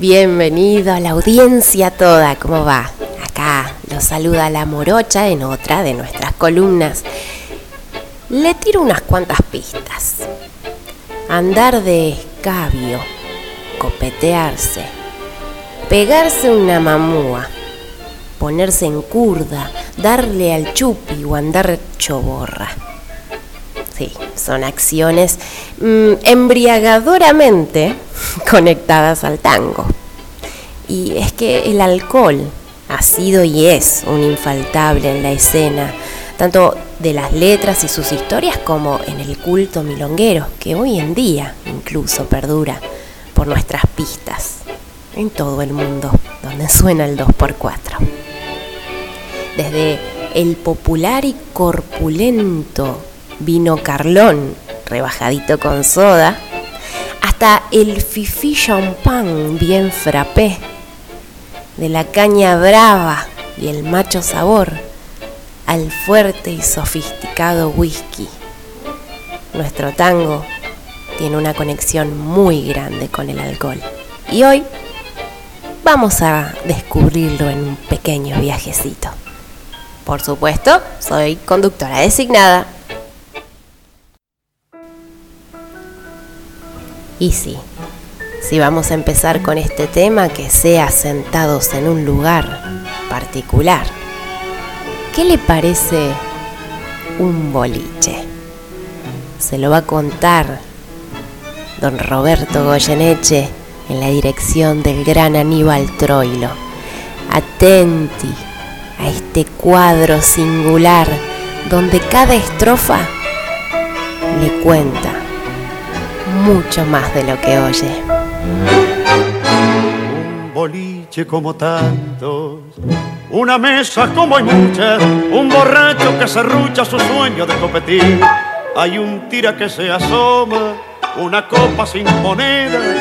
Bienvenido a la audiencia toda, ¿cómo va? Acá lo saluda la morocha en otra de nuestras columnas. Le tiro unas cuantas pistas. Andar de escabio, copetearse, pegarse una mamúa, ponerse en curda, darle al chupi o andar choborra. Sí, son acciones mm, embriagadoramente conectadas al tango. Y es que el alcohol ha sido y es un infaltable en la escena, tanto de las letras y sus historias como en el culto milonguero, que hoy en día incluso perdura por nuestras pistas en todo el mundo, donde suena el 2x4. Desde el popular y corpulento vino Carlón, rebajadito con soda, hasta el fifi champán bien frappé, de la caña brava y el macho sabor, al fuerte y sofisticado whisky. Nuestro tango tiene una conexión muy grande con el alcohol. Y hoy vamos a descubrirlo en un pequeño viajecito. Por supuesto, soy conductora designada Y sí, si vamos a empezar con este tema, que sea sentados en un lugar particular. ¿Qué le parece un boliche? Se lo va a contar don Roberto Goyeneche en la dirección del gran Aníbal Troilo. Atenti a este cuadro singular donde cada estrofa le cuenta mucho más de lo que oye. Un boliche como tantos, una mesa como hay muchas, un borracho que se rucha su sueño de competir. Hay un tira que se asoma, una copa sin moneda, un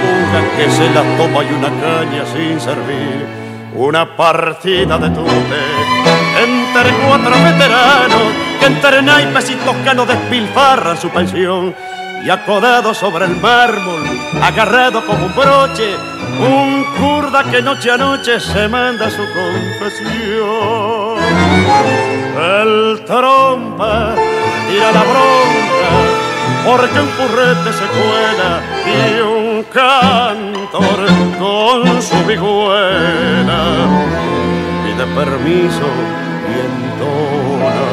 cura que se la toma y una caña sin servir. Una partida de tute entre cuatro veteranos que entre naipes y toscanos despilfarran su pensión y acodado sobre el mármol, agarrado como un broche, un kurda que noche a noche se manda su confesión. El trompa tira la bronca, porque un currete se cuela y un cantor con su vihuela pide permiso y entona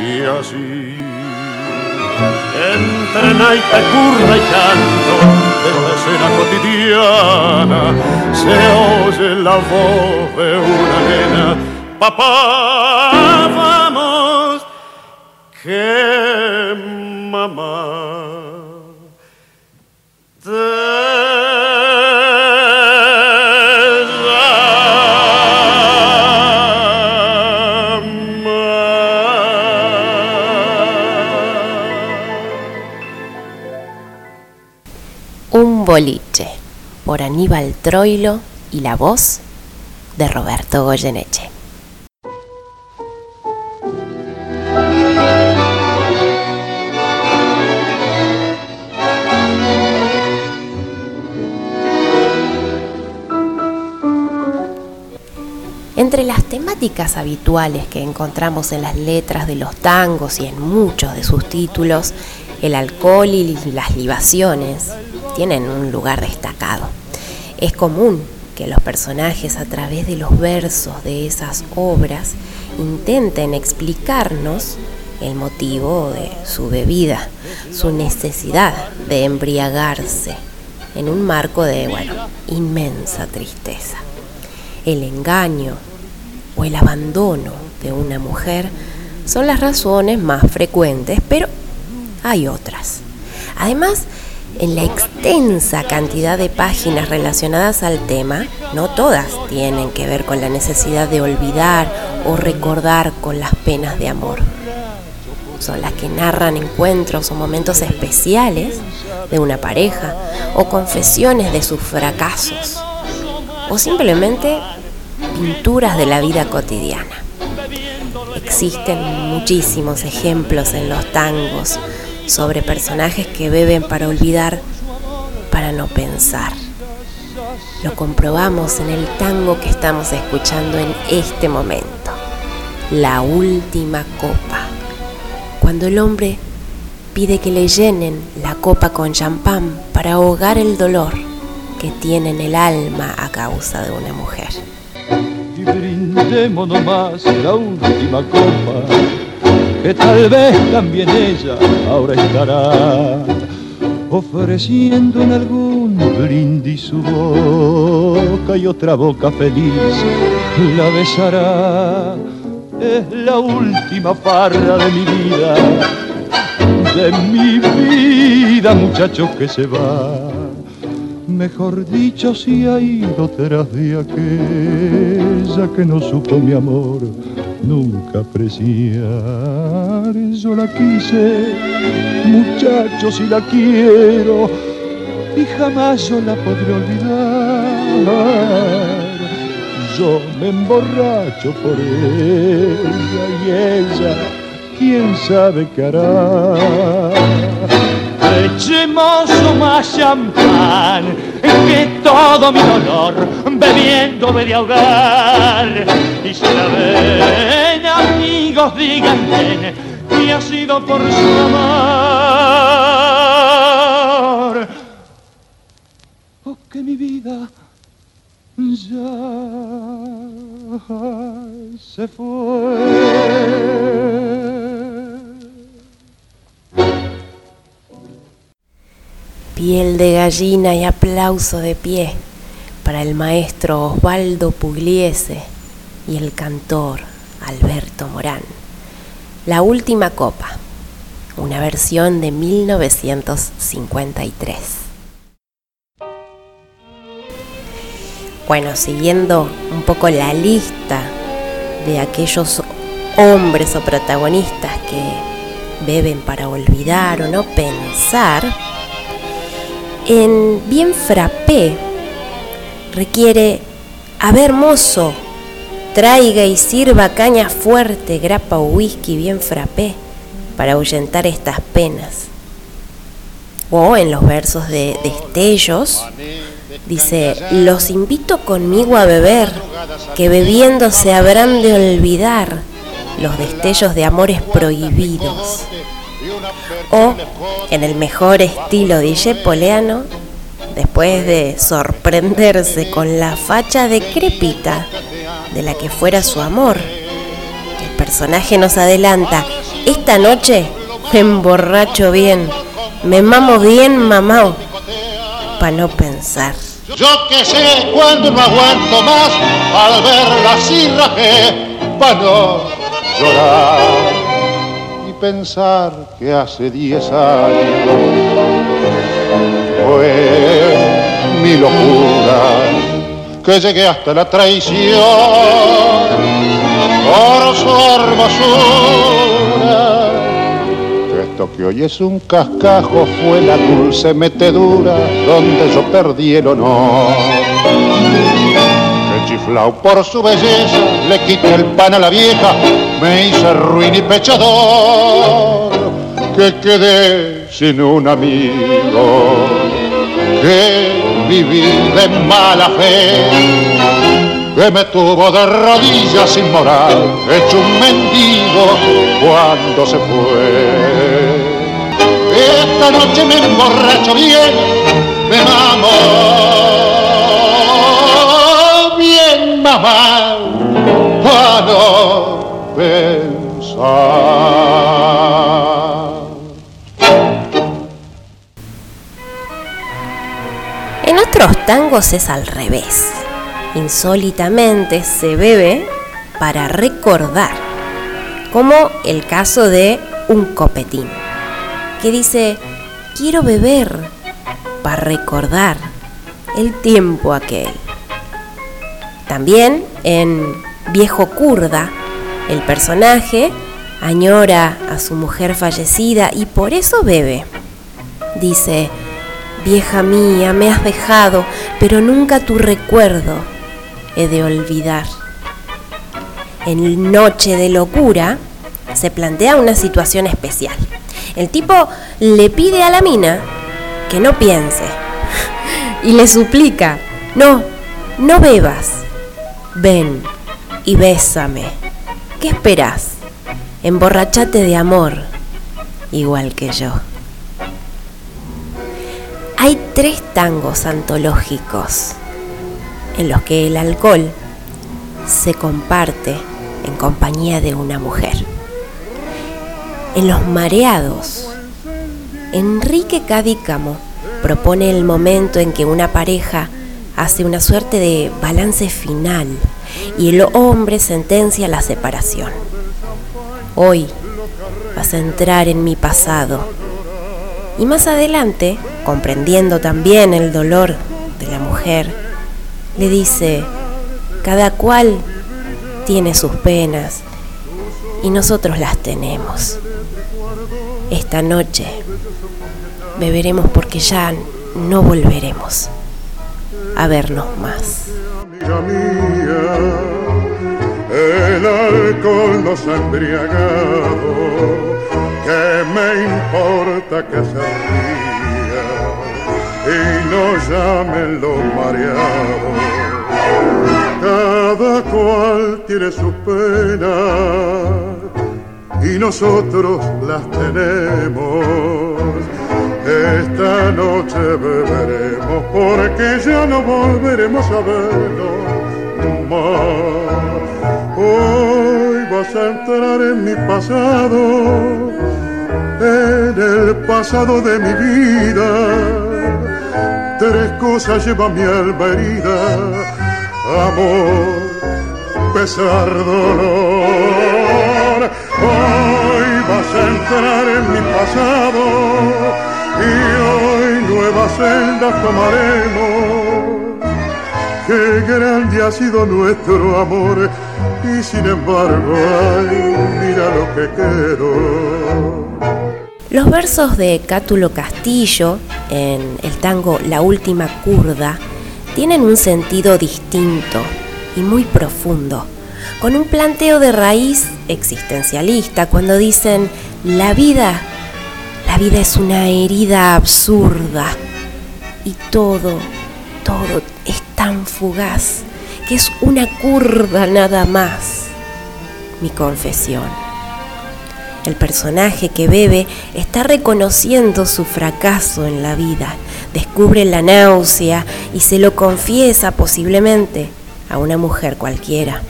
y así entre naipe, curra y canto de la escena cotidiana se oye la voz de una nena. Papá vamos que mamá por Aníbal Troilo y la voz de Roberto Goyeneche. Entre las temáticas habituales que encontramos en las letras de los tangos y en muchos de sus títulos, el alcohol y las libaciones, tienen un lugar destacado. Es común que los personajes a través de los versos de esas obras intenten explicarnos el motivo de su bebida, su necesidad de embriagarse en un marco de, bueno, inmensa tristeza. El engaño o el abandono de una mujer son las razones más frecuentes, pero hay otras. Además, en la extensa cantidad de páginas relacionadas al tema, no todas tienen que ver con la necesidad de olvidar o recordar con las penas de amor. Son las que narran encuentros o momentos especiales de una pareja o confesiones de sus fracasos o simplemente pinturas de la vida cotidiana. Existen muchísimos ejemplos en los tangos sobre personajes que beben para olvidar, para no pensar. Lo comprobamos en el tango que estamos escuchando en este momento, la última copa, cuando el hombre pide que le llenen la copa con champán para ahogar el dolor que tiene en el alma a causa de una mujer. Y brindemos nomás la última copa, que tal vez también ella ahora estará ofreciendo en algún brindis su boca y otra boca feliz la besará. Es la última farra de mi vida, de mi vida, muchacho que se va. Mejor dicho, si ha ido tras de aquella que no supo mi amor nunca apreciar. Yo la quise, muchacho, si la quiero, y jamás yo la podré olvidar. Yo me emborracho por ella y ella, quién sabe qué hará. Echemos más champán, que todo mi dolor bebiendo me de ahogar. Y si la ven, amigos, digan bien, que ha sido por su amor. Oh, que mi vida ya se fue. Piel de gallina y aplauso de pie para el maestro Osvaldo Pugliese y el cantor Alberto Morán. La última copa, una versión de 1953. Bueno, siguiendo un poco la lista de aquellos hombres o protagonistas que beben para olvidar o no pensar, en bien frappé requiere, a ver mozo, traiga y sirva caña fuerte, grapa o whisky bien frappé para ahuyentar estas penas. O en los versos de Destellos, dice, los invito conmigo a beber, que bebiendo se habrán de olvidar los destellos de amores prohibidos. O, en el mejor estilo DJ Poleano, después de sorprenderse con la facha decrépita de la que fuera su amor, el personaje nos adelanta, esta noche me emborracho bien, me mamo bien mamao, para no pensar. Yo que sé cuando no aguanto más al ver la cirraje para no llorar pensar que hace diez años fue mi locura que llegué hasta la traición. Por su hermosura. Esto que hoy es un cascajo fue la dulce metedura donde yo perdí el honor. Chiflao por su belleza, le quité el pan a la vieja, me hice ruin y pechador, que quedé sin un amigo, que viví de mala fe, que me tuvo de rodillas sin moral, hecho un mendigo cuando se fue. Esta noche me emborracho bien, me amo En otros tangos es al revés. Insólitamente se bebe para recordar, como el caso de un copetín, que dice, quiero beber para recordar el tiempo aquel. También en Viejo Kurda, el personaje añora a su mujer fallecida y por eso bebe. Dice, vieja mía, me has dejado, pero nunca tu recuerdo he de olvidar. En Noche de Locura se plantea una situación especial. El tipo le pide a la mina que no piense y le suplica No, no bebas. Ven y bésame. ¿Qué esperas? Emborrachate de amor, igual que yo. Hay tres tangos antológicos en los que el alcohol se comparte en compañía de una mujer. En Los Mareados, Enrique Cadícamo propone el momento en que una pareja hace una suerte de balance final y el hombre sentencia la separación. Hoy vas a entrar en mi pasado. Y más adelante, comprendiendo también el dolor de la mujer, le dice, cada cual tiene sus penas y nosotros las tenemos. Esta noche beberemos porque ya no volveremos a vernos más. Amiga mía, el alcohol nos ha embriagado, que me importa que y no llamen los mareados. Cada cual tiene su pena y nosotros las tenemos. Esta noche beberemos porque ya no volveremos a vernos más. Hoy vas a entrar en mi pasado, en el pasado de mi vida. Tres cosas lleva mi alma herida, amor, pesar, dolor. Hoy vas a entrar en mi pasado y hoy nuevas sendas tomaremos. Qué grande ha sido nuestro amor y sin embargo, ay, mira lo que quedó. Los versos de Cátulo Castillo en el tango La Última Curda tienen un sentido distinto y muy profundo, con un planteo de raíz existencialista cuando dicen la vida la vida es una herida absurda y todo, todo es tan fugaz que es una curva nada más. Mi confesión. El personaje que bebe está reconociendo su fracaso en la vida, descubre la náusea y se lo confiesa posiblemente a una mujer cualquiera.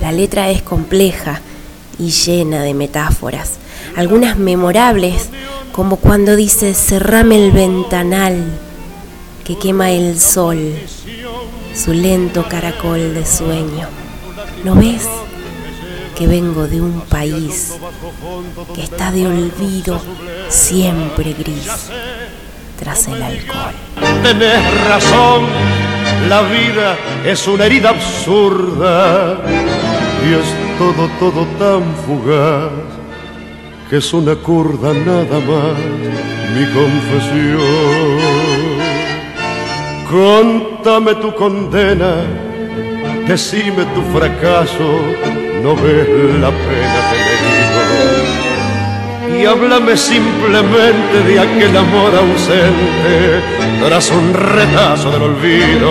La letra es compleja y llena de metáforas algunas memorables, como cuando dice, cerrame el ventanal que quema el sol, su lento caracol de sueño. ¿No ves que vengo de un país que está de olvido siempre gris tras el alcohol? Tenés razón, la vida es una herida absurda y es todo, todo tan fugaz que es una curda nada más mi confesión. Contame tu condena, decime tu fracaso, no ves la pena que me digo. Y háblame simplemente de aquel amor ausente tras un retazo del olvido.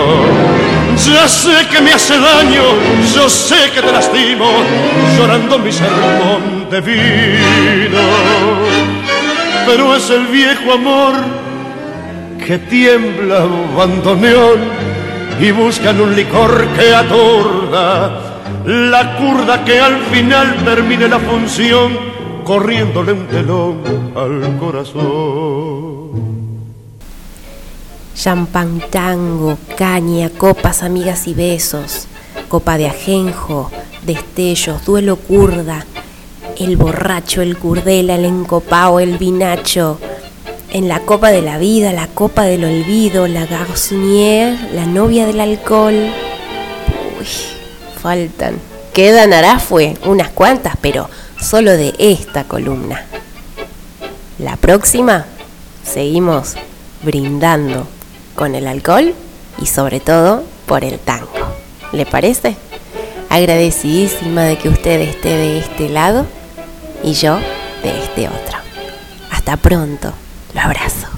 Ya sé que me hace daño, yo sé que te lastimo, llorando mi sermón de vino. Pero es el viejo amor que tiembla bandoneón y buscan un licor que atorda la curda que al final termine la función corriéndole un telón al corazón. Champán, tango, caña, copas, amigas y besos, copa de ajenjo, destellos, duelo curda, el borracho, el curdela, el encopao, el vinacho, en la copa de la vida, la copa del olvido, la garçonnière, la novia del alcohol. Uy, faltan. Quedan Arafue, unas cuantas, pero solo de esta columna. La próxima, seguimos brindando con el alcohol y sobre todo por el tango. ¿Le parece? Agradecidísima de que usted esté de este lado y yo de este otro. Hasta pronto. Lo abrazo.